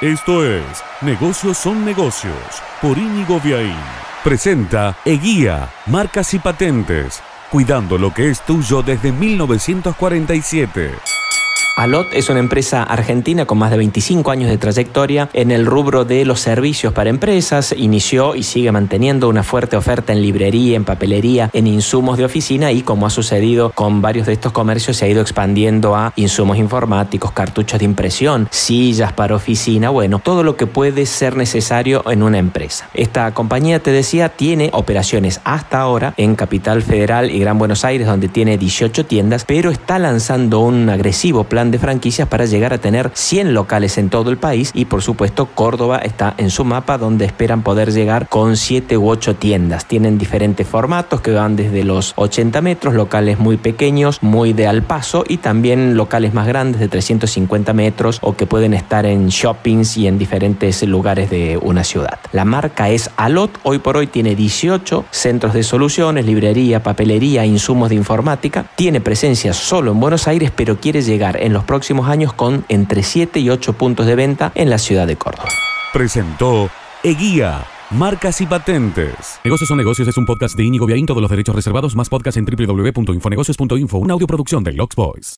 Esto es Negocios son negocios por Íñigo Viaín. Presenta Eguía, marcas y patentes, cuidando lo que es tuyo desde 1947. Alot es una empresa argentina con más de 25 años de trayectoria en el rubro de los servicios para empresas. Inició y sigue manteniendo una fuerte oferta en librería, en papelería, en insumos de oficina y como ha sucedido con varios de estos comercios se ha ido expandiendo a insumos informáticos, cartuchos de impresión, sillas para oficina, bueno, todo lo que puede ser necesario en una empresa. Esta compañía, te decía, tiene operaciones hasta ahora en Capital Federal y Gran Buenos Aires donde tiene 18 tiendas, pero está lanzando un agresivo plan de franquicias para llegar a tener 100 locales en todo el país y por supuesto Córdoba está en su mapa donde esperan poder llegar con 7 u 8 tiendas. Tienen diferentes formatos que van desde los 80 metros, locales muy pequeños, muy de al paso y también locales más grandes de 350 metros o que pueden estar en shoppings y en diferentes lugares de una ciudad. La marca es Alot, hoy por hoy tiene 18 centros de soluciones, librería, papelería, insumos de informática, tiene presencia solo en Buenos Aires pero quiere llegar en los próximos años con entre 7 y 8 puntos de venta en la ciudad de Córdoba. Presentó Eguía. Marcas y patentes. Negocios son negocios es un podcast de Íñigo Viaín, todos los derechos reservados, más podcast en www.infonegocios.info, una audioproducción de Lux Boys.